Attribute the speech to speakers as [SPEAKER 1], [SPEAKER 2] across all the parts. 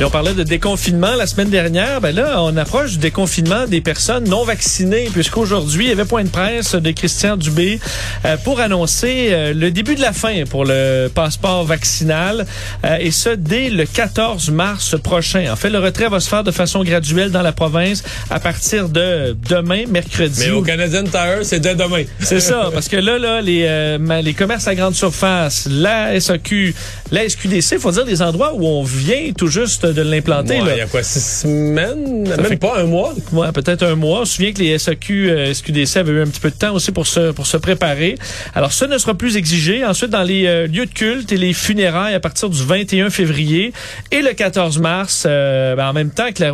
[SPEAKER 1] Et on parlait de déconfinement la semaine dernière. Ben là, on approche du déconfinement des personnes non vaccinées, puisqu'aujourd'hui, il y avait point de presse de Christian Dubé euh, pour annoncer euh, le début de la fin pour le passeport vaccinal, euh, et ce, dès le 14 mars prochain. En fait, le retrait va se faire de façon graduelle dans la province à partir de demain, mercredi.
[SPEAKER 2] Mais au Canadian Tire, c'est dès demain.
[SPEAKER 1] C'est ça, parce que là, là les, les commerces à grande surface, la SAQ, la SQDC, il faut dire des endroits où on vient tout juste de l'implanter.
[SPEAKER 2] Il y a quoi, six semaines? Même fait... pas un mois?
[SPEAKER 1] Ouais, peut-être un mois. On se souvient que les SAQ, euh, SQDC avaient eu un petit peu de temps aussi pour se, pour se préparer. Alors, ça ne sera plus exigé. Ensuite, dans les euh, lieux de culte et les funérailles à partir du 21 février et le 14 mars, euh, ben, en même temps que la,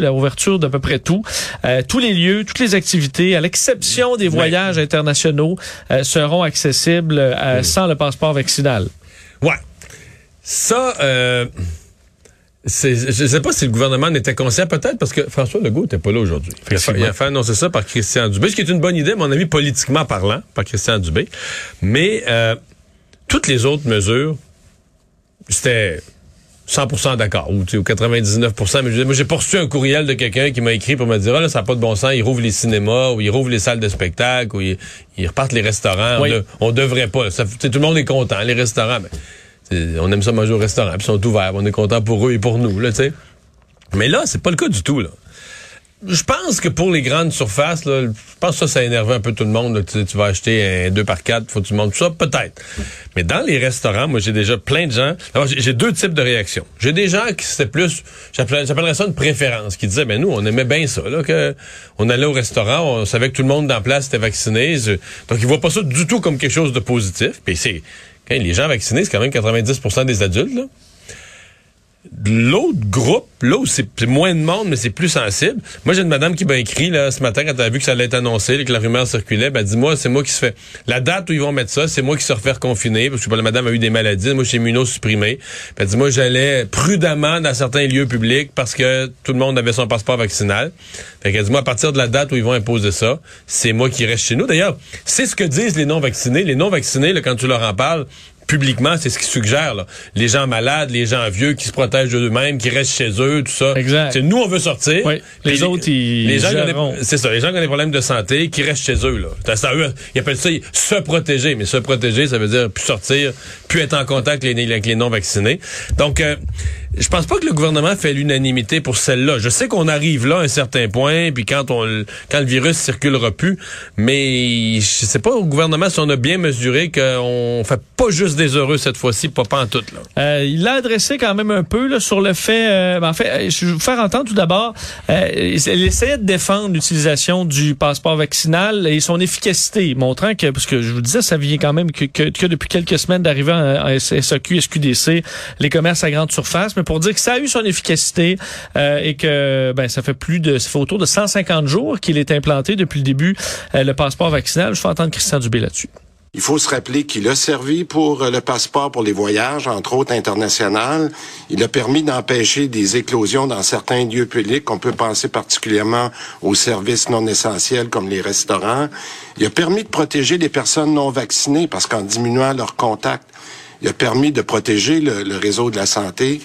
[SPEAKER 1] la ouverture d'à peu près tout, euh, tous les lieux, toutes les activités, à l'exception des voyages internationaux, euh, seront accessibles euh, sans le passeport vaccinal.
[SPEAKER 2] Ouais. Ça, euh, je ne sais pas si le gouvernement n'était conscient, peut-être parce que François Legault n'était pas là aujourd'hui. Il, il, a fait annoncer ça par Christian Dubé, ce qui est une bonne idée, à mon avis, politiquement parlant, par Christian Dubé. Mais euh, toutes les autres mesures, c'était 100% d'accord, ou, ou 99%. Mais je, moi, j'ai poursuivi un courriel de quelqu'un qui m'a écrit pour me dire, ah, là, ça n'a pas de bon sens, il rouvre les cinémas, ou il rouvre les salles de spectacle, ou il, il repartent les restaurants.
[SPEAKER 1] Oui.
[SPEAKER 2] On, ne devrait pas. Ça, tout le monde est content, les restaurants. On aime ça manger au restaurant, puis ils sont ouverts, on est content pour eux et pour nous, là, tu sais. Mais là, c'est pas le cas du tout, là. Je pense que pour les grandes surfaces, je pense que ça, ça énerve un peu tout le monde. Tu, vas acheter un 2 par 4 faut que tu montes tout ça, peut-être. Mais dans les restaurants, moi, j'ai déjà plein de gens. J'ai deux types de réactions. J'ai des gens qui c'était plus, j'appellerais ça une préférence, qui disaient, ben nous, on aimait bien ça, là, que on allait au restaurant, on savait que tout le monde dans la place était vacciné. Donc, ils voient pas ça du tout comme quelque chose de positif. Puis c'est les gens vaccinés, c'est quand même 90% des adultes. Là. L'autre groupe, là où c'est moins de monde, mais c'est plus sensible. Moi, j'ai une madame qui m'a écrit là, ce matin quand elle a vu que ça allait être annoncé, que la rumeur circulait. Ben, dis-moi, c'est moi qui se fait. La date où ils vont mettre ça, c'est moi qui se refaire confiner, parce que la madame a eu des maladies. Moi, suis immunosupprimé. Ben, dis-moi, j'allais prudemment dans certains lieux publics parce que tout le monde avait son passeport vaccinal. Fait qu'elle dit, moi, à partir de la date où ils vont imposer ça, c'est moi qui reste chez nous. D'ailleurs, c'est ce que disent les non-vaccinés. Les non-vaccinés, là, quand tu leur en parles, publiquement, c'est ce qu'ils suggèrent. Là. Les gens malades, les gens vieux qui se protègent d'eux-mêmes, qui restent chez eux, tout ça.
[SPEAKER 1] Exact.
[SPEAKER 2] C'est nous, on veut sortir.
[SPEAKER 1] Oui. Les, les autres, ils
[SPEAKER 2] les gens C'est ça. Les gens qui ont des problèmes de santé, qui restent chez eux. Là. Ça, eux, ils appellent ça se protéger. Mais se protéger, ça veut dire plus sortir, plus être en contact avec les, avec les non-vaccinés. Donc, euh, je pense pas que le gouvernement fait l'unanimité pour celle-là. Je sais qu'on arrive là à un certain point, puis quand on quand le virus circulera plus, mais je sais pas au gouvernement si on a bien mesuré qu'on fait pas juste des heureux cette fois-ci, pas, pas en tout. Là.
[SPEAKER 1] Euh, il l'a adressé quand même un peu là, sur le fait... Euh, en fait, je vais vous faire entendre tout d'abord, euh, il essayait de défendre l'utilisation du passeport vaccinal et son efficacité, montrant que, parce que je vous disais, ça vient quand même que, que, que depuis quelques semaines d'arriver en, en SAQ, SQDC, les commerces à grande surface, pour dire que ça a eu son efficacité euh, et que ben ça fait plus de ça fait autour de 150 jours qu'il est implanté depuis le début euh, le passeport vaccinal. Je fais entendre Christian Dubé là-dessus.
[SPEAKER 3] Il faut se rappeler qu'il a servi pour le passeport pour les voyages, entre autres internationaux. Il a permis d'empêcher des éclosions dans certains lieux publics. On peut penser particulièrement aux services non essentiels comme les restaurants. Il a permis de protéger les personnes non vaccinées parce qu'en diminuant leurs contacts, il a permis de protéger le, le réseau de la santé.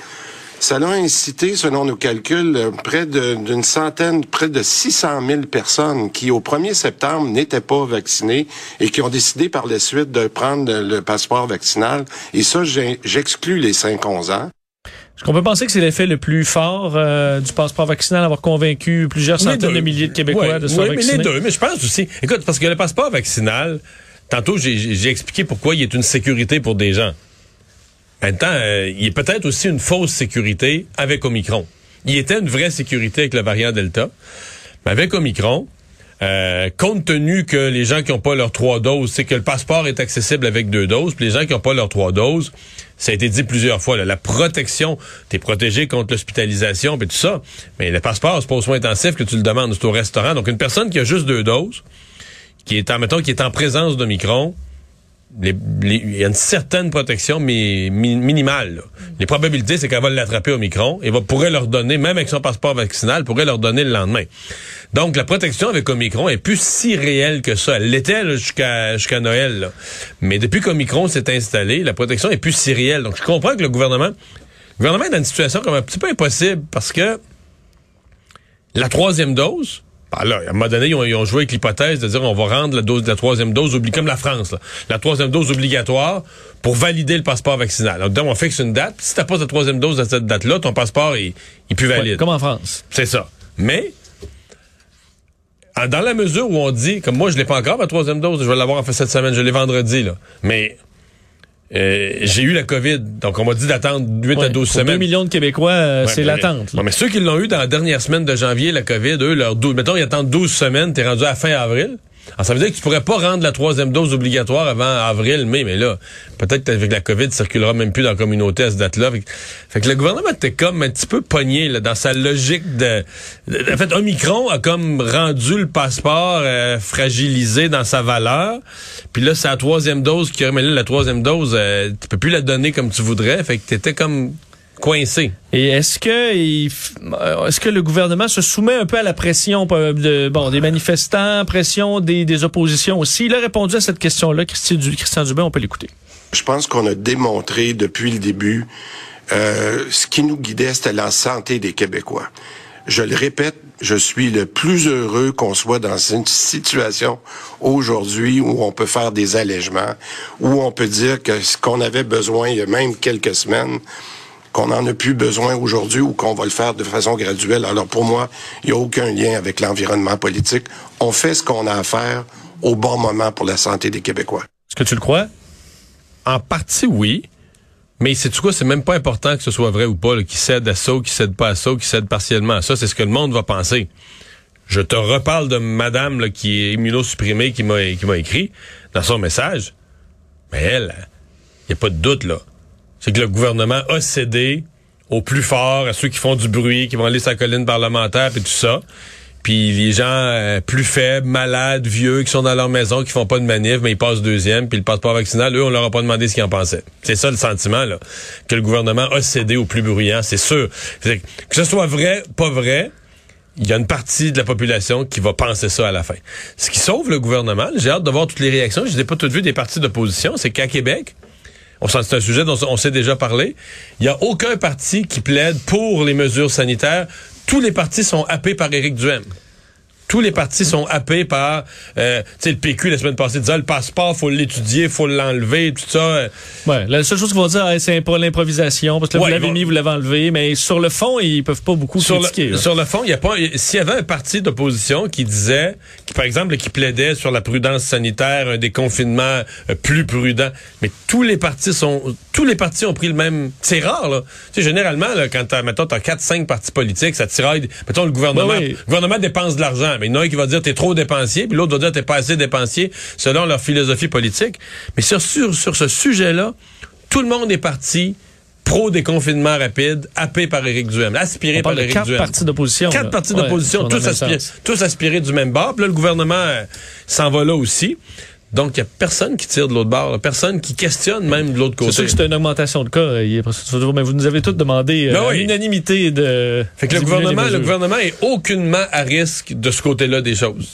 [SPEAKER 3] Ça a incité, selon nos calculs, près d'une centaine, près de 600 000 personnes qui, au 1er septembre, n'étaient pas vaccinées et qui ont décidé par la suite de prendre le passeport vaccinal. Et ça, j'exclus les 5-11 ans.
[SPEAKER 1] Est-ce qu'on peut penser que c'est l'effet le plus fort euh, du passeport vaccinal, avoir convaincu plusieurs centaines de milliers de Québécois
[SPEAKER 2] ouais,
[SPEAKER 1] de se
[SPEAKER 2] ouais,
[SPEAKER 1] faire vacciner?
[SPEAKER 2] mais les deux. Mais je pense aussi... Écoute, parce que le passeport vaccinal, tantôt, j'ai expliqué pourquoi il est une sécurité pour des gens. Temps, euh, il est peut-être aussi une fausse sécurité avec Omicron. Il était une vraie sécurité avec le variant Delta. Mais avec Omicron, euh, compte tenu que les gens qui n'ont pas leurs trois doses, c'est que le passeport est accessible avec deux doses, puis les gens qui n'ont pas leurs trois doses, ça a été dit plusieurs fois, la protection, t'es protégé contre l'hospitalisation, puis tout ça, mais le passeport, c'est pas aux soins intensifs que tu le demandes, c'est au restaurant. Donc une personne qui a juste deux doses, qui est en, mettons, qui est en présence d'Omicron, il y a une certaine protection, mais mi- minimale. là. Les probabilités, c'est qu'elle va l'attraper au micron et va, pourrait leur donner, même avec son passeport vaccinal, pourrait leur donner le lendemain. Donc, la protection avec Omicron est plus si réelle que ça. Elle l'était jusqu'à Noël. là. Mais depuis qu'Omicron s'est installé, la protection est plus si réelle. Donc, je comprends que le gouvernement, le gouvernement est dans une situation comme un petit peu impossible parce que la troisième dose, ben là, à un moment donné, ils ont, ils ont joué avec l'hypothèse de dire on va rendre la dose, la troisième dose comme la France, là, la troisième dose obligatoire pour valider le passeport vaccinal. Donc, on fixe une date. Si t'as pas ta troisième dose à cette date-là, ton passeport est, est plus valide.
[SPEAKER 1] Ouais, comme en France.
[SPEAKER 2] C'est ça. Mais, dans la mesure où on dit, comme moi, je l'ai pas encore, ma troisième dose, je vais l'avoir en fait cette semaine, je l'ai vendredi, là. Mais, euh, j'ai eu la COVID, donc on m'a dit d'attendre 8 à
[SPEAKER 1] Ouais,
[SPEAKER 2] 12
[SPEAKER 1] pour
[SPEAKER 2] semaines.
[SPEAKER 1] 2 millions de Québécois, euh,
[SPEAKER 2] Ouais,
[SPEAKER 1] c'est l'attente.
[SPEAKER 2] Ouais, mais ceux qui l'ont eu dans la dernière semaine de janvier, la COVID, eux, leur 12, mettons, ils attendent 12 semaines, t'es rendu à fin avril. Alors, ça veut dire que tu pourrais pas rendre la troisième dose obligatoire avant avril, mai, mais là, peut-être qu'avec la COVID, circulera même plus dans la communauté à cette date-là. Fait, que- le gouvernement était comme un petit peu pogné là, dans sa logique de, de- En fait, Omicron a comme rendu le passeport euh, fragilisé dans sa valeur. Puis là, c'est la troisième dose qui mais là, la troisième dose, euh, tu peux plus la donner comme tu voudrais. Fait que t'étais comme coincé.
[SPEAKER 1] Et est-ce que euh, est-ce que le gouvernement se soumet un peu à la pression euh, de bon des manifestants, pression des, des oppositions aussi? Il a répondu à cette question-là, Christian, Du- Christian Dubé, on peut l'écouter.
[SPEAKER 3] Je pense qu'on a démontré depuis le début euh, ce qui nous guidait, c'était la santé des Québécois. Je le répète, je suis le plus heureux qu'on soit dans une situation aujourd'hui où on peut faire des allègements, où on peut dire que ce qu'on avait besoin il y a même quelques semaines, qu'on n'en a plus besoin aujourd'hui ou qu'on va le faire de façon graduelle. Alors pour moi, il n'y a aucun lien avec l'environnement politique. On fait ce qu'on a à faire au bon moment pour la santé des Québécois.
[SPEAKER 1] Est-ce que tu le crois?
[SPEAKER 2] En partie, oui. Mais c'est tout quoi, c'est même pas important que ce soit vrai ou pas, qui cède à ça ou qui cède pas à ça ou qui cède partiellement à ça. C'est ce que le monde va penser. Je te reparle de madame qui est immunosupprimée qui m'a qui m'a écrit dans son message. Mais elle, il y a pas de doute là. C'est que le gouvernement a cédé au plus fort, à ceux qui font du bruit, qui vont aller la colline parlementaire et tout ça. Puis les gens euh, plus faibles, malades, vieux, qui sont dans leur maison, qui font pas de manif, mais ils passent deuxième, puis le passeport vaccinal, eux, on leur a pas demandé ce qu'ils en pensaient. C'est ça le sentiment, là, que le gouvernement a cédé au plus bruyant, c'est sûr. Que que ce soit vrai, pas vrai, il y a une partie de la population qui va penser ça à la fin. Ce qui sauve le gouvernement, j'ai hâte de voir toutes les réactions, je n'ai pas toutes vues des partis d'opposition, c'est qu'à Québec, on c'est un sujet dont on s'est déjà parlé. Il n'y a aucun parti qui plaide pour les mesures sanitaires. Tous les partis sont happés par Éric Duhem. Tous les partis sont happés par, euh, tu sais, le PQ la semaine passée disait le passeport, faut l'étudier, faut l'enlever, tout ça. euh,
[SPEAKER 1] Ouais, la seule chose qu'ils vont dire, ah, c'est pas l'improvisation, parce que là,
[SPEAKER 2] Ouais,
[SPEAKER 1] vous l'avez
[SPEAKER 2] vont-
[SPEAKER 1] mis, vous l'avez enlevé, mais sur le fond, ils peuvent pas beaucoup
[SPEAKER 2] sur
[SPEAKER 1] critiquer.
[SPEAKER 2] le,
[SPEAKER 1] là.
[SPEAKER 2] sur le fond, il y a pas, il- s'il y avait un parti d'opposition qui disait, qui par exemple, qui plaidait sur la prudence sanitaire, un déconfinement euh, plus prudent, mais tous les partis sont, tous les partis ont pris le même. C'est rare là. Tu sais, généralement, là, quand t'as, mettons, t'as quatre, cinq partis politiques, ça tiraille. Mettons le gouvernement, le gouvernement dépense de l'argent, mais il y en a un qui va dire t'es trop dépensier, puis l'autre va dire t'es pas assez dépensier, selon leur philosophie politique. Mais sur sur, sur ce sujet-là, tout le monde est parti pro déconfinement rapide, happé par Éric Duhem, aspiré
[SPEAKER 1] On parle
[SPEAKER 2] par Éric
[SPEAKER 1] quatre
[SPEAKER 2] Duhem.
[SPEAKER 1] partis d'opposition.
[SPEAKER 2] Quatre partis d'opposition, tous, aspirés, tous aspirés du même bord. Puis là, le gouvernement euh, s'en va là aussi. Donc, il n'y a personne qui tire de l'autre bord, là. personne qui questionne même de l'autre
[SPEAKER 1] C'est
[SPEAKER 2] côté.
[SPEAKER 1] sûr que c'est une augmentation de cas. que- Mais vous nous avez tous demandé euh,
[SPEAKER 2] Ben oui.
[SPEAKER 1] l'unanimité de.
[SPEAKER 2] Fait que le gouvernement, le gouvernement est aucunement à risque de ce côté-là des choses.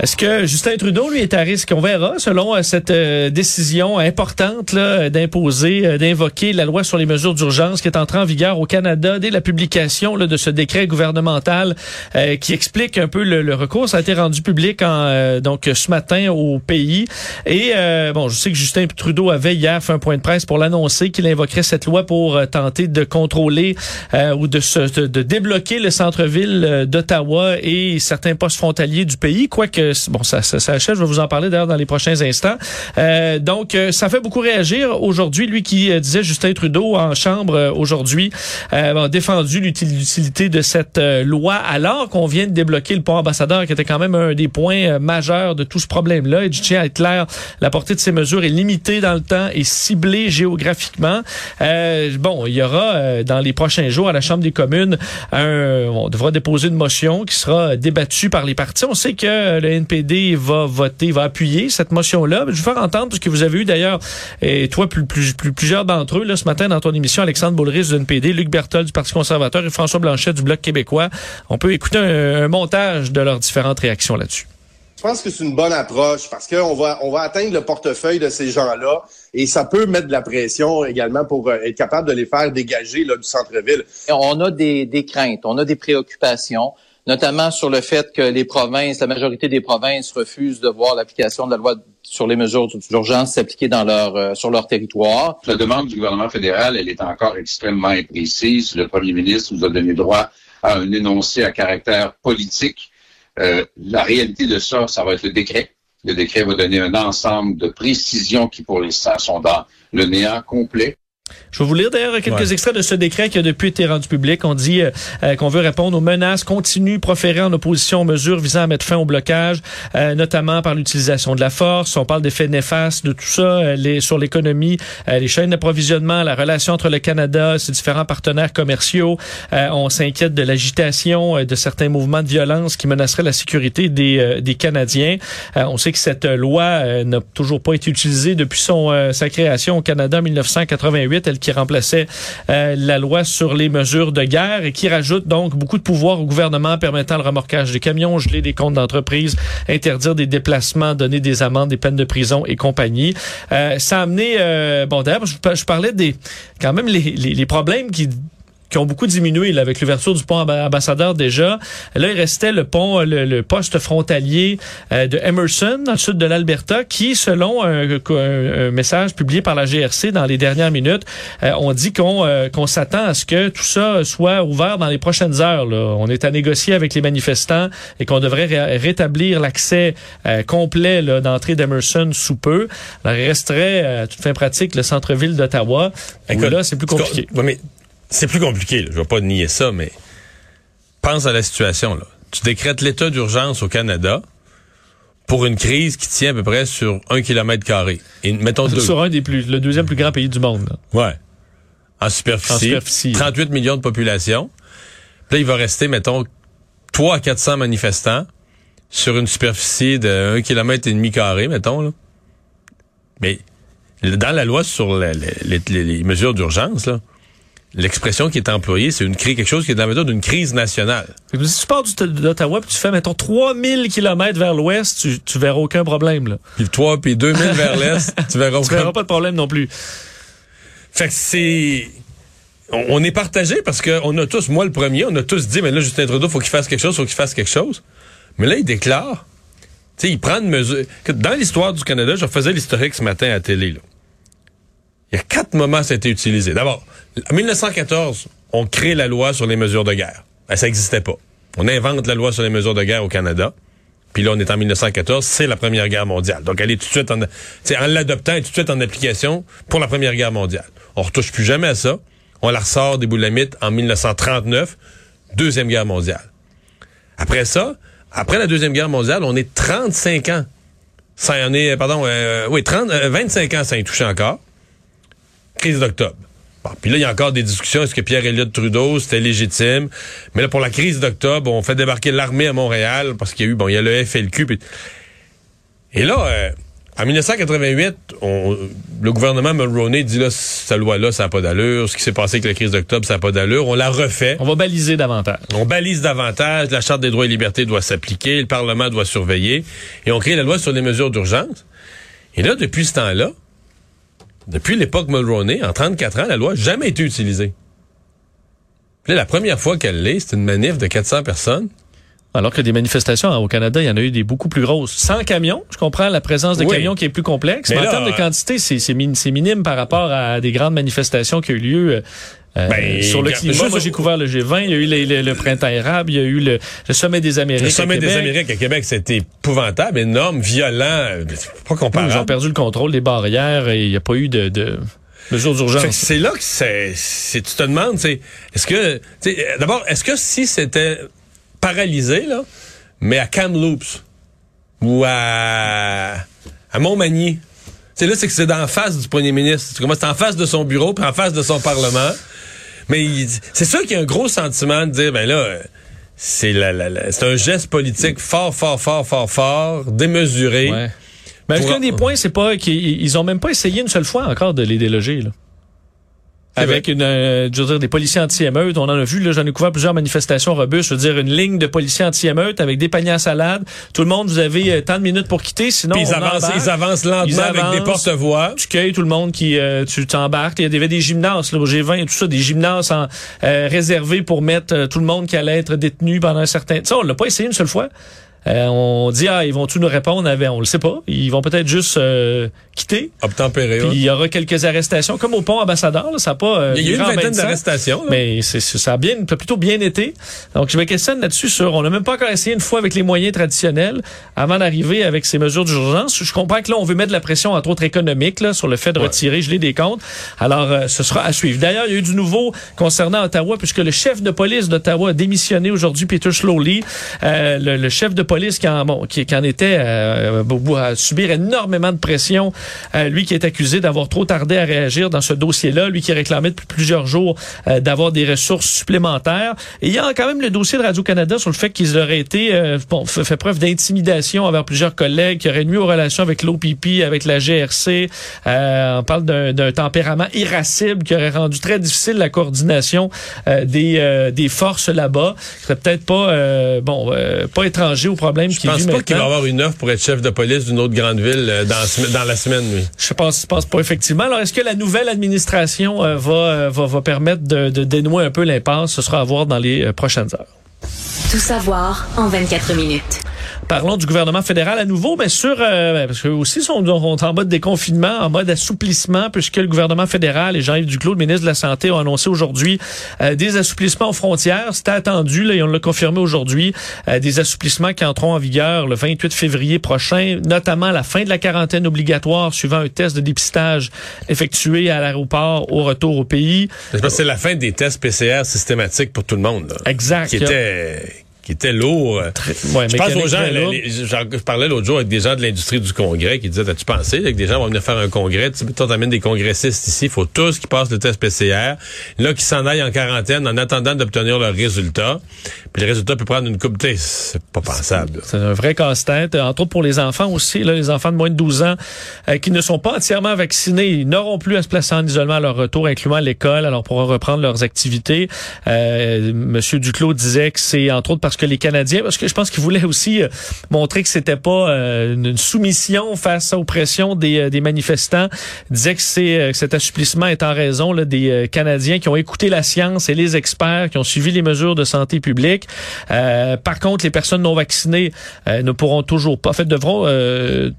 [SPEAKER 1] Est-ce que Justin Trudeau, lui, est à risque? On verra, selon euh, cette euh, décision importante là, d'imposer, euh, d'invoquer la loi sur les mesures d'urgence qui est entrée en vigueur au Canada dès la publication là, de ce décret gouvernemental euh, qui explique un peu le, le recours. Ça a été rendu public en, euh, donc ce matin au pays. Et euh, bon, je sais que Justin Trudeau avait hier fait un point de presse pour l'annoncer qu'il invoquerait cette loi pour euh, tenter de contrôler euh, ou de, se, de, de débloquer le centre-ville euh, d'Ottawa et certains postes frontaliers du pays, quoique bon, ça, ça, ça achève, je vais vous en parler d'ailleurs dans les prochains instants. Euh, donc, euh, ça fait beaucoup réagir aujourd'hui. Lui qui euh, disait Justin Trudeau en chambre euh, aujourd'hui euh, a défendu l'util- l'utilité de cette loi alors qu'on vient de débloquer le pont ambassadeur qui était quand même un des points majeurs de tout ce problème-là. Et je tiens à être clair, la portée de ces mesures est limitée dans le temps et ciblée géographiquement. Bon, il y aura dans les prochains jours à la Chambre des communes, un, on devra déposer une motion qui sera débattue par les partis. On sait que le NPD va voter, va appuyer cette motion-là. Je vais faire entendre, parce que vous avez eu d'ailleurs, et toi, plus, plus, plus, plusieurs d'entre eux, là, ce matin dans ton émission, Alexandre Boulris du NPD, Luc Berthold du Parti conservateur et François Blanchet du Bloc québécois. On peut écouter un, un montage de leurs différentes réactions là-dessus.
[SPEAKER 4] Je pense que c'est une bonne approche parce qu'on va, on va atteindre le portefeuille de ces gens-là et ça peut mettre de la pression également pour euh, être capable de les faire dégager là, du centre-ville.
[SPEAKER 5] On a des, des craintes, on a des préoccupations notamment sur le fait que les provinces, la majorité des provinces refusent de voir l'application de la loi sur les mesures d'urgence s'appliquer dans leur euh, sur leur territoire.
[SPEAKER 6] La demande du gouvernement fédéral, elle est encore extrêmement imprécise. Le premier ministre nous a donné droit à un énoncé à caractère politique. Euh, la réalité de ça, ça va être le décret. Le décret va donner un ensemble de précisions qui, pour l'instant, sont dans le néant complet.
[SPEAKER 1] Je vais vous lire d'ailleurs quelques ouais. extraits de ce décret qui a depuis été rendu public. On dit euh, qu'on veut répondre aux menaces continues proférées en opposition aux mesures visant à mettre fin au blocage, euh, notamment par l'utilisation de la force. On parle d'effets néfastes de tout ça euh, les, sur l'économie, les chaînes d'approvisionnement, la relation entre le Canada, ses différents partenaires commerciaux. on s'inquiète de l'agitation, de certains mouvements de violence qui menaceraient la sécurité des, des Canadiens. on sait que cette loi n'a toujours pas été utilisée depuis son, sa création au Canada en 1988 elle qui remplaçait euh, la loi sur les mesures de guerre et qui rajoute donc beaucoup de pouvoirs au gouvernement permettant le remorquage des camions, geler des comptes d'entreprise, interdire des déplacements, donner des amendes, des peines de prison et compagnie. Euh, ça a amené, euh, bon d'ailleurs, je, parlais des quand même les, les problèmes qui qui ont beaucoup diminué là, avec l'ouverture du pont ambassadeur déjà. Là, il restait le pont, le, le poste frontalier euh, de Emerson, dans le sud de l'Alberta, qui, selon un, un, un, message publié par la GRC dans les dernières minutes, euh, on dit qu'on euh, qu'on s'attend à ce que tout ça soit ouvert dans les prochaines heures. Là. On est à négocier avec les manifestants et qu'on devrait ré rétablir l'accès euh, complet d'entrée d'Emerson sous peu. Alors, il resterait, à toute fin pratique, le centre-ville d'Ottawa. Là, c'est plus compliqué.
[SPEAKER 2] Mais c'est plus compliqué, là. je vais pas nier ça, mais pense à la situation. Là. Tu décrètes l'état d'urgence au Canada pour une crise qui tient à peu près sur un kilomètre carré. Et mettons deux.
[SPEAKER 1] Sur un des plus, le deuxième plus grand pays du monde. Là.
[SPEAKER 2] Ouais. En superficie,
[SPEAKER 1] en superficie.
[SPEAKER 2] 38 millions de population. Puis là, il va rester, mettons, 3 à 400 manifestants sur une superficie de 1 km et demi carré, mettons. Là. Mais dans la loi sur les, les, les, les mesures d'urgence, là, l'expression qui est employée, c'est une crise, quelque chose qui est dans la méthode d'une crise nationale.
[SPEAKER 1] Si tu pars d'Ottawa puis tu fais, mettons, 3000 kilomètres vers l'ouest, tu, tu verras aucun problème, là.
[SPEAKER 2] Puis 3 puis 2000 vers l'est, tu verras aucun...
[SPEAKER 1] Tu verras pas de problème non plus.
[SPEAKER 2] Fait que c'est... On, on, est partagé parce qu'on a tous, moi le premier, on a tous dit, mais là, Justin Trudeau, faut qu'il fasse quelque chose, faut qu'il fasse quelque chose. Mais là, il déclare, tu sais, il prend une mesure... Dans l'histoire du Canada, je faisais l'historique ce matin à la télé, là. Il y a quatre moments ça a été utilisé. D'abord, en 1914, on crée la loi sur les mesures de guerre. Ben, ça n'existait pas. On invente la loi sur les mesures de guerre au Canada. Puis là, on est en 1914, c'est la Première Guerre mondiale. Donc, elle est tout de suite en, en l'adoptant, elle est tout de suite en application pour la Première Guerre mondiale. On retouche plus jamais à ça. On la ressort des boulamites en 1939, Deuxième Guerre mondiale. Après ça, après la Deuxième Guerre mondiale, on est 35 ans. Ça en est, pardon, euh, oui, 30, euh, 25 ans, ça y touche encore. Crise d'octobre. Bon, puis là, il y a encore des discussions. Est-ce que Pierre Elliott Trudeau, c'était légitime? Mais là, pour la crise d'octobre, on fait débarquer l'armée à Montréal parce qu'il y a eu, bon, il y a le FLQ. Et là, euh, en 1988, on, le gouvernement Mulroney dit là, cette loi-là, ça n'a pas d'allure. Ce qui s'est passé avec la crise d'octobre, ça n'a pas d'allure. On la refait.
[SPEAKER 1] On va baliser davantage.
[SPEAKER 2] On balise davantage. La Charte des droits et libertés doit s'appliquer. Le Parlement doit surveiller. Et on crée la loi sur les mesures d'urgence. Et là, depuis ce temps-là, depuis l'époque Mulroney, en 34 ans, la loi n'a jamais été utilisée. Puis là, la première fois qu'elle l'est, c'est une manif de 400 personnes.
[SPEAKER 1] Alors que des manifestations au Canada, il y en a eu des beaucoup plus grosses. Sans camions, je comprends la présence de oui. camions qui est plus complexe, mais, mais là, en termes de quantité, c'est minime par rapport à des grandes manifestations qui ont eu lieu euh, ben, sur le climat, moi j'ai couvert le G20, il y a eu le, printemps érable, il y a eu le, le sommet des Amériques.
[SPEAKER 2] Le sommet des Amériques à Québec, c'était épouvantable, énorme, violent, pas comparable.
[SPEAKER 1] Ils ont perdu le contrôle des barrières et il n'y a pas eu de, de mesures d'urgence.
[SPEAKER 2] C'est là que c'est, tu te demandes, c'est, est-ce que, d'abord, est-ce que si c'était paralysé là, mais à Kamloops ou à à Montmagny, c'est là, c'est que c'est en face du premier ministre. C'est en face de son bureau, puis en face de son parlement. Mais c'est sûr qu'il y a un gros sentiment de dire, ben là, c'est la, la- la- c'est un geste politique fort, fort, fort, fort, fort, démesuré.
[SPEAKER 1] Ouais. Mais
[SPEAKER 2] Pour-
[SPEAKER 1] qu'un des points, c'est pas qu'ils ils ont même pas essayé une seule fois encore de les déloger, là? Avec une, euh, je veux dire, des policiers anti-émeutes. On en a vu, là, j'en ai couvert plusieurs manifestations robustes. Je veux dire, une ligne de policiers anti-émeutes avec des paniers à salade. Tout le monde, vous avez euh, tant de minutes pour quitter, sinon
[SPEAKER 2] Puis ils
[SPEAKER 1] on
[SPEAKER 2] avancent, ils avancent lentement
[SPEAKER 1] Ils
[SPEAKER 2] avec des porte-voix.
[SPEAKER 1] tu cueilles tout le monde qui euh, tu t'embarques. Il y avait des gymnases, là, au G20 et tout ça, des gymnases en, euh, réservés pour mettre euh, tout le monde qui allait être détenu pendant un certain temps. Ça, on l'a pas essayé une seule fois. Euh, on dit ah ils vont tous nous répondre? Avec on le sait pas ils vont peut-être juste euh, quitter
[SPEAKER 2] Obtempéré.
[SPEAKER 1] puis
[SPEAKER 2] ouais.
[SPEAKER 1] il y aura quelques arrestations comme au pont ambassadeur là, ça a pas euh,
[SPEAKER 2] Il y a eu une vingtaine d'arrestations.
[SPEAKER 1] Mais c'est, ça a bien, plutôt bien été. Donc, je me questionne là-dessus sur, on n'a même pas encore essayé une fois avec les moyens traditionnels avant d'arriver avec ces mesures d'urgence. Je comprends que là, on veut mettre de la pression, entre autres économique, là, sur le fait de
[SPEAKER 2] Ouais.
[SPEAKER 1] retirer, geler des comptes. Alors, euh, ce sera à suivre. D'ailleurs, il y a eu du nouveau concernant Ottawa, puisque le chef de police d'Ottawa a démissionné aujourd'hui, Peter Slowly, euh, le, le chef de police qui en, bon, qui, qui en était euh, à subir énormément de pression, euh, lui qui est accusé d'avoir trop tardé à réagir dans ce dossier-là, lui qui réclamait depuis plusieurs jours euh, d'avoir des ressources supplémentaires. Et il y a quand même le dossier de Radio-Canada sur le fait qu'ils auraient été euh, bon, fait, preuve d'intimidation envers plusieurs collègues, qui auraient nuit aux relations avec l'OPP, avec la GRC. Euh, on parle d'un tempérament irascible qui aurait rendu très difficile la coordination euh, des, des forces là-bas. Ce serait peut-être pas bon pas étranger au problème
[SPEAKER 2] Je
[SPEAKER 1] qui
[SPEAKER 2] pense
[SPEAKER 1] vit
[SPEAKER 2] pas qu'il va avoir une offre pour être chef de police d'une autre grande ville euh, dans, la sem- dans la semaine, lui.
[SPEAKER 1] Je pense, je pense pas effectivement. Alors, est-ce que la nouvelle administration euh, va, euh, va, va permettre de, de dénouer un peu l'impasse? Ce sera à voir dans les euh, prochaines heures.
[SPEAKER 7] Tout savoir en 24 minutes.
[SPEAKER 1] Parlons du gouvernement fédéral à nouveau, mais sur euh, parce que aussi sont, sont en mode déconfinement, en mode assouplissement, puisque le gouvernement fédéral et Jean-Yves Duclos, le ministre de la Santé, ont annoncé aujourd'hui euh, des assouplissements aux frontières. C'était attendu, là, et on l'a confirmé aujourd'hui, euh, des assouplissements qui entreront en vigueur le 28 février prochain, notamment la fin de la quarantaine obligatoire suivant un test de dépistage effectué à l'aéroport au retour au pays.
[SPEAKER 2] C'est la fin des tests PCR systématiques pour tout le monde. là.
[SPEAKER 1] Exact.
[SPEAKER 2] Qui était qui était lourd. euh.
[SPEAKER 1] Ouais,
[SPEAKER 2] je pense aux gens, les- les- je parlais l'autre jour avec des gens de l'industrie du congrès qui disaient, as-tu pensé là, que des gens vont venir faire un congrès, tu sais, toi t'amènes des congressistes ici, il faut tous qui passent le test PCR, là qui s'en aillent en quarantaine en attendant d'obtenir leur résultat, puis le résultat peut prendre une coupe, sais, c'est pas pensable.
[SPEAKER 1] C'est un vrai casse-tête, entre autres pour les enfants aussi, là, les enfants de moins de 12 ans euh, qui ne sont pas entièrement vaccinés, ils n'auront plus à se placer en isolement à leur retour, incluant l'école, alors pourront reprendre leurs activités. Euh, Monsieur Duclos disait que c'est entre autres parce que les Canadiens, parce que je pense qu'il voulait aussi euh, montrer que c'était pas euh, une soumission face aux pressions des, euh, des manifestants. Il disait que c'est que cet assouplissement est en raison là, des Canadiens qui ont écouté la science et les experts, qui ont suivi les mesures de santé publique. Par contre, les personnes non vaccinées ne pourront toujours pas, en fait, devront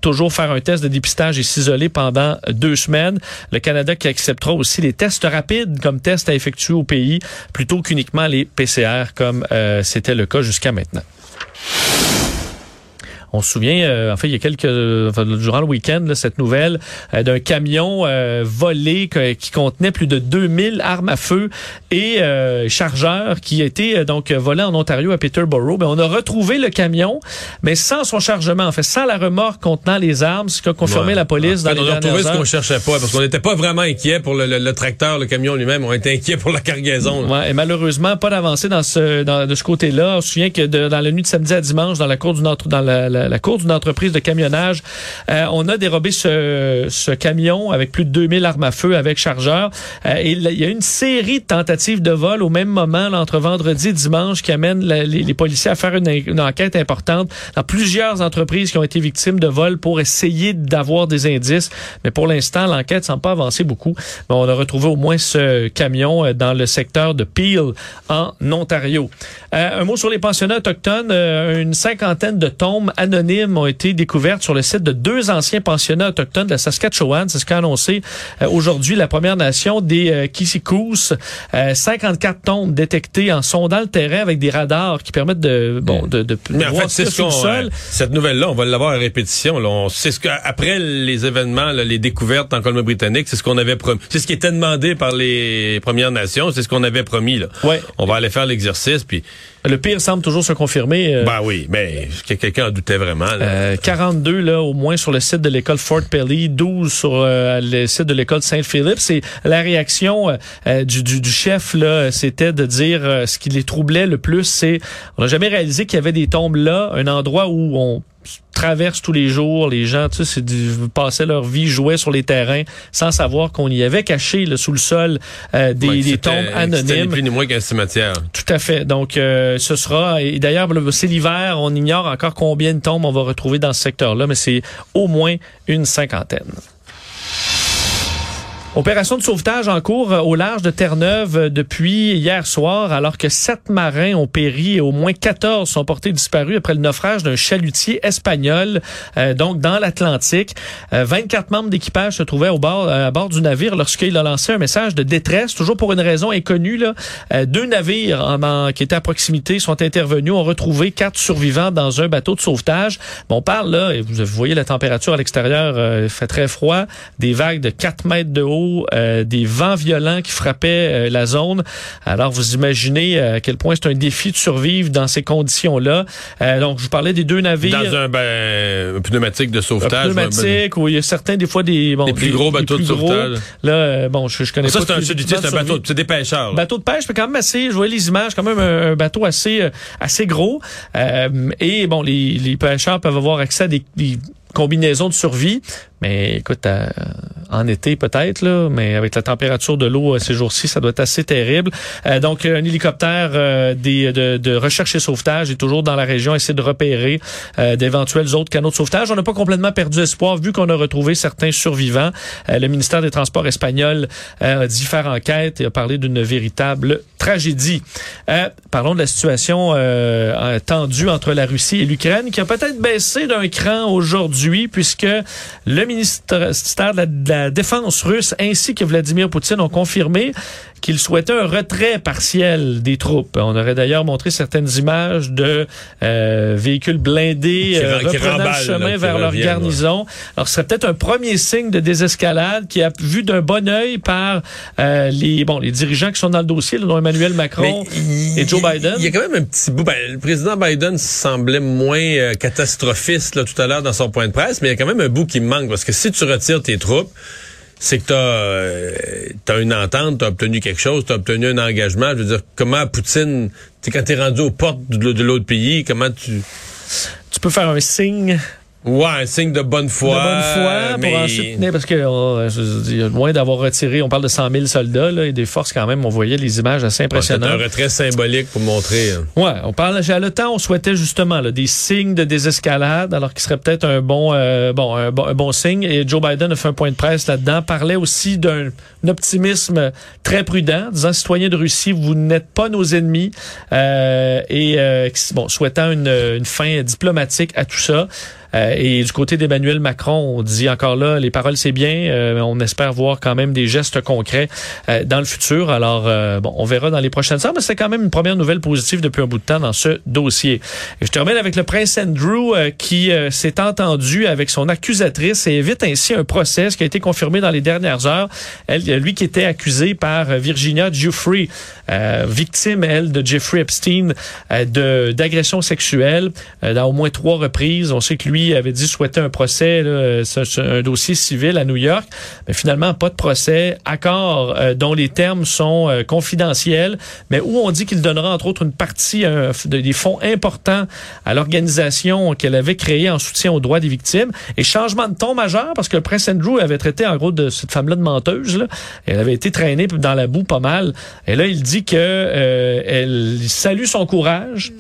[SPEAKER 1] toujours faire un test de dépistage et s'isoler pendant deux semaines. Le Canada qui acceptera aussi les tests rapides comme tests à effectuer au pays, plutôt qu'uniquement les PCR comme euh, c'était le cas jusqu'à maintenant. On se souvient, euh, en fait, il y a quelques enfin, durant le week-end, là, cette nouvelle euh, d'un camion euh, volé que- qui contenait plus de 2000 armes à feu et euh, chargeurs qui été euh, donc volé en Ontario à Peterborough. Ben, on a retrouvé le camion, mais sans son chargement, en fait, sans la remorque contenant les armes, ce qu'a confirmé
[SPEAKER 2] Ouais.
[SPEAKER 1] la police
[SPEAKER 2] En fait,
[SPEAKER 1] dans les
[SPEAKER 2] on a retrouvé ce qu'on cherchait pas, parce qu'on n'était pas vraiment inquiet pour le, le- le tracteur, le camion lui-même, on était inquiet pour la cargaison.
[SPEAKER 1] Ouais, et malheureusement, pas d'avancée dans ce dans, de ce côté-là. On se souvient que de- dans la nuit de samedi à dimanche, dans la cour d'une entre- dans la, la- la cour d'une entreprise de camionnage, euh, on a dérobé ce, ce camion avec plus de 2000 armes à feu avec chargeur. Euh, il y a une série de tentatives de vol au même moment, là, entre vendredi et dimanche, qui amènent la- les, les policiers à faire une, une enquête importante dans plusieurs entreprises qui ont été victimes de vols pour essayer d'avoir des indices. Mais pour l'instant, l'enquête semble pas avancer beaucoup. Mais on a retrouvé au moins ce camion euh, dans le secteur de Peel, en Ontario. Euh, un mot sur les pensionnats autochtones. Euh, une cinquantaine de tombes anonymes ont été découvertes sur le site de deux anciens pensionnats autochtones de la Saskatchewan. C'est ce qu'a annoncé euh, aujourd'hui la Première Nation des euh, Kisikous. Euh, 54 tombes détectées en sondant le terrain avec des radars qui permettent de, bon, de, de,
[SPEAKER 2] Mais en
[SPEAKER 1] voir
[SPEAKER 2] fait,
[SPEAKER 1] ce
[SPEAKER 2] c'est ce
[SPEAKER 1] sol.
[SPEAKER 2] euh, cette nouvelle-là, on va l'avoir à répétition. Là. On, c'est ce que, après les événements, là, les découvertes en Colombie-Britannique, c'est ce qu'on avait promis. C'est ce qui était demandé par les Premières Nations, c'est ce qu'on avait promis. Là.
[SPEAKER 1] Ouais.
[SPEAKER 2] On va aller faire l'exercice, puis
[SPEAKER 1] Le pire semble toujours se confirmer. euh,
[SPEAKER 2] Ben oui, mais quelqu'un en doutait vraiment? là?
[SPEAKER 1] Euh, 42 là au moins sur le site de l'école Fort Pelly, 12 sur euh, le site de l'école Saint-Philippe. C'est la réaction euh, euh, du, du, du chef là, c'était de dire euh, ce qui les troublait le plus, c'est on n'a jamais réalisé qu'il y avait des tombes là, un endroit où on traverse tous les jours, les gens, tu sais, passaient leur vie, jouaient sur les terrains sans savoir qu'on y avait caché là, sous le sol euh, des,
[SPEAKER 2] Ouais,
[SPEAKER 1] des tombes anonymes.
[SPEAKER 2] plus ni moins qu'un cimetière.
[SPEAKER 1] Tout à fait. Donc, euh, ce sera, et d'ailleurs, le- c'est l'hiver, on ignore encore combien de tombes on va retrouver dans ce secteur-là, mais c'est au moins une cinquantaine. Opération de sauvetage en cours euh, au large de Terre-Neuve euh, depuis hier soir, alors que sept marins ont péri et au moins 14 sont portés disparus après le naufrage d'un chalutier espagnol, euh, donc dans l'Atlantique. Euh, 24 membres d'équipage se trouvaient au bord, euh, à bord du navire lorsqu'il a lancé un message de détresse, toujours pour une raison inconnue. Là. Euh, deux navires qui étaient à proximité sont intervenus, ont retrouvé quatre survivants dans un bateau de sauvetage. On parle là, et vous voyez la température à l'extérieur, euh, il fait très froid, des vagues de 4 mètres de haut, euh, des vents violents qui frappaient euh, la zone. Alors, vous imaginez euh, à quel point c'est un défi de survivre dans ces conditions-là. Euh, donc, je vous parlais des deux navires.
[SPEAKER 2] Dans un, ben, un pneumatique de
[SPEAKER 1] un
[SPEAKER 2] sauvetage.
[SPEAKER 1] pneumatique, où il y a certains, des fois, des... Bon,
[SPEAKER 2] Les plus
[SPEAKER 1] des-
[SPEAKER 2] gros
[SPEAKER 1] des
[SPEAKER 2] bateaux de
[SPEAKER 1] gros.
[SPEAKER 2] sauvetage.
[SPEAKER 1] Là, euh, bon, je, je connais
[SPEAKER 2] Ça,
[SPEAKER 1] pas
[SPEAKER 2] c'est un c'est un bateau, c'est des pêcheurs. là.
[SPEAKER 1] Bateau de pêche, mais quand même assez, je voyais les images, quand même un, un bateau assez assez gros. Euh, et bon, les, les pêcheurs peuvent avoir accès à des, des combinaisons de survie. Mais écoute, euh, en été peut-être, là, mais avec la température de l'eau euh, ces jours-ci, ça doit être assez terrible. Euh, donc, un hélicoptère euh, des, de, de recherche et sauvetage est toujours dans la région, essaie de repérer euh, d'éventuels autres canaux de sauvetage. On n'a pas complètement perdu espoir vu qu'on a retrouvé certains survivants. Euh, le ministère des Transports espagnol euh, a dit faire enquête et a parlé d'une véritable tragédie. Euh, parlons de la situation euh, euh, tendue entre la Russie et l'Ukraine qui a peut-être baissé d'un cran aujourd'hui puisque le ministère de la, de la Défense russe ainsi que Vladimir Poutine ont confirmé qu'ils souhaitaient un retrait partiel des troupes. On aurait d'ailleurs montré certaines images de euh, véhicules blindés
[SPEAKER 2] Qui
[SPEAKER 1] euh, reprenant le chemin
[SPEAKER 2] là,
[SPEAKER 1] vers leur garnison. Alors, ce serait peut-être un premier signe de désescalade qui a vu d'un bon œil par euh, les bon les dirigeants qui sont dans le dossier, dont Emmanuel Macron et Joe Biden.
[SPEAKER 2] Il y a quand même un petit bout. Ben, le président Biden semblait moins euh, catastrophiste là, tout à l'heure dans son point de mais il y a quand même un bout qui me manque parce que si tu retires tes troupes, c'est que tu as, une entente, tu as obtenu quelque chose, tu as obtenu un engagement. Je veux dire, comment Poutine, quand tu es rendu aux portes de l'autre pays, comment tu...
[SPEAKER 1] Tu peux faire un signe
[SPEAKER 2] Ouais, un signe de bonne foi.
[SPEAKER 1] de bonne foi
[SPEAKER 2] mais-
[SPEAKER 1] pour ensuite parce que euh, je veux dire, loin d'avoir retiré, on parle de 100 000 soldats là, et des forces quand même, on voyait les images assez impressionnantes.
[SPEAKER 2] un retrait symbolique pour montrer. euh,
[SPEAKER 1] Ouais, on parle à l'OTAN, on souhaitait justement là, des signes de désescalade, alors qu'il serait peut-être un bon, euh, bon, un bon, un bon signe. Et Joe Biden a fait un point de presse là-dedans, parlait aussi d'un optimisme très prudent, disant citoyens de Russie, vous n'êtes pas nos ennemis, euh, et euh, bon, souhaitant une, une fin diplomatique à tout ça. Euh, et du côté d'Emmanuel Macron, on dit encore là, les paroles c'est bien, euh, on espère voir quand même des gestes concrets euh, dans le futur. Alors, bon, on verra dans les prochaines heures, mais c'est quand même une première nouvelle positive depuis un bout de temps dans ce dossier. Et je termine avec le prince Andrew qui s'est entendu avec son accusatrice et évite ainsi un procès, ce qui a été confirmé dans les dernières heures. Elle, lui qui était accusé par Virginia Giuffre, euh, victime, elle, de Jeffrey Epstein, euh, d'agression sexuelle euh, dans au moins trois reprises. On sait que lui avait dit souhaiter un procès, un dossier civil à New York, mais finalement pas de procès. Accord euh, dont les termes sont euh, confidentiels, mais où on dit qu'il donnera entre autres une partie de- des fonds importants à l'organisation qu'elle avait créée en soutien aux droits des victimes. Et changement de ton majeur parce que le prince Andrew avait traité en gros de cette femme-là de menteuse. Elle avait été traînée dans la boue pas mal. Et là, il dit que euh, elle salue son courage.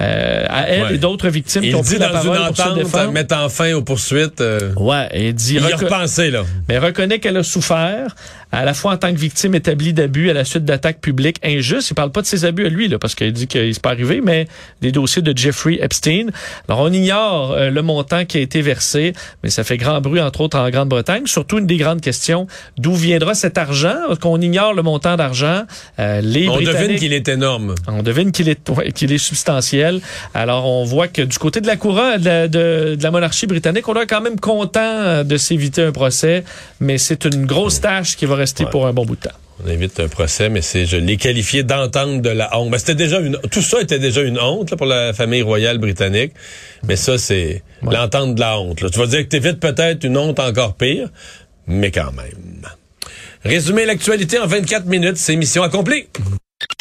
[SPEAKER 1] Euh, à elle
[SPEAKER 2] Ouais.
[SPEAKER 1] et d'autres victimes qui
[SPEAKER 2] Il
[SPEAKER 1] ont
[SPEAKER 2] dit
[SPEAKER 1] pris la
[SPEAKER 2] dans une
[SPEAKER 1] parole pour se
[SPEAKER 2] entente,
[SPEAKER 1] défendre.
[SPEAKER 2] mettant fin aux poursuites. euh,
[SPEAKER 1] Ouais, et il dit
[SPEAKER 2] il y a
[SPEAKER 1] reco-
[SPEAKER 2] repensé, là.
[SPEAKER 1] mais reconnaît qu'elle a souffert, à la fois en tant que victime établie d'abus à la suite d'attaques publiques injustes. Il parle pas de ses abus à lui, là, parce qu'il dit qu'il s'est pas arrivé, mais des dossiers de Jeffrey Epstein. Alors, on ignore euh, le montant qui a été versé, mais ça fait grand bruit, entre autres, en Grande-Bretagne. Surtout, une des grandes questions, d'où viendra cet argent? Qu'on ignore le montant d'argent. Euh, les
[SPEAKER 2] On devine qu'il est énorme.
[SPEAKER 1] on devine qu'il est, ouais, qu'il est substantiel. Alors, on voit que du côté de la couronne, de la, de- de la monarchie britannique, on est quand même content euh, de s'éviter un procès, mais c'est une grosse tâche qui va rester
[SPEAKER 2] Ouais.
[SPEAKER 1] pour un bon bout de temps.
[SPEAKER 2] On évite un procès, mais c'est, je l'ai qualifié d'entente de la honte. Ben, c'était déjà une, tout ça était déjà une honte là, pour la famille royale britannique, mais ça c'est l'entente de la honte. là. Tu vas dire que t'évites peut-être une honte encore pire, mais quand même. Résumer l'actualité en 24 minutes, c'est mission accomplie.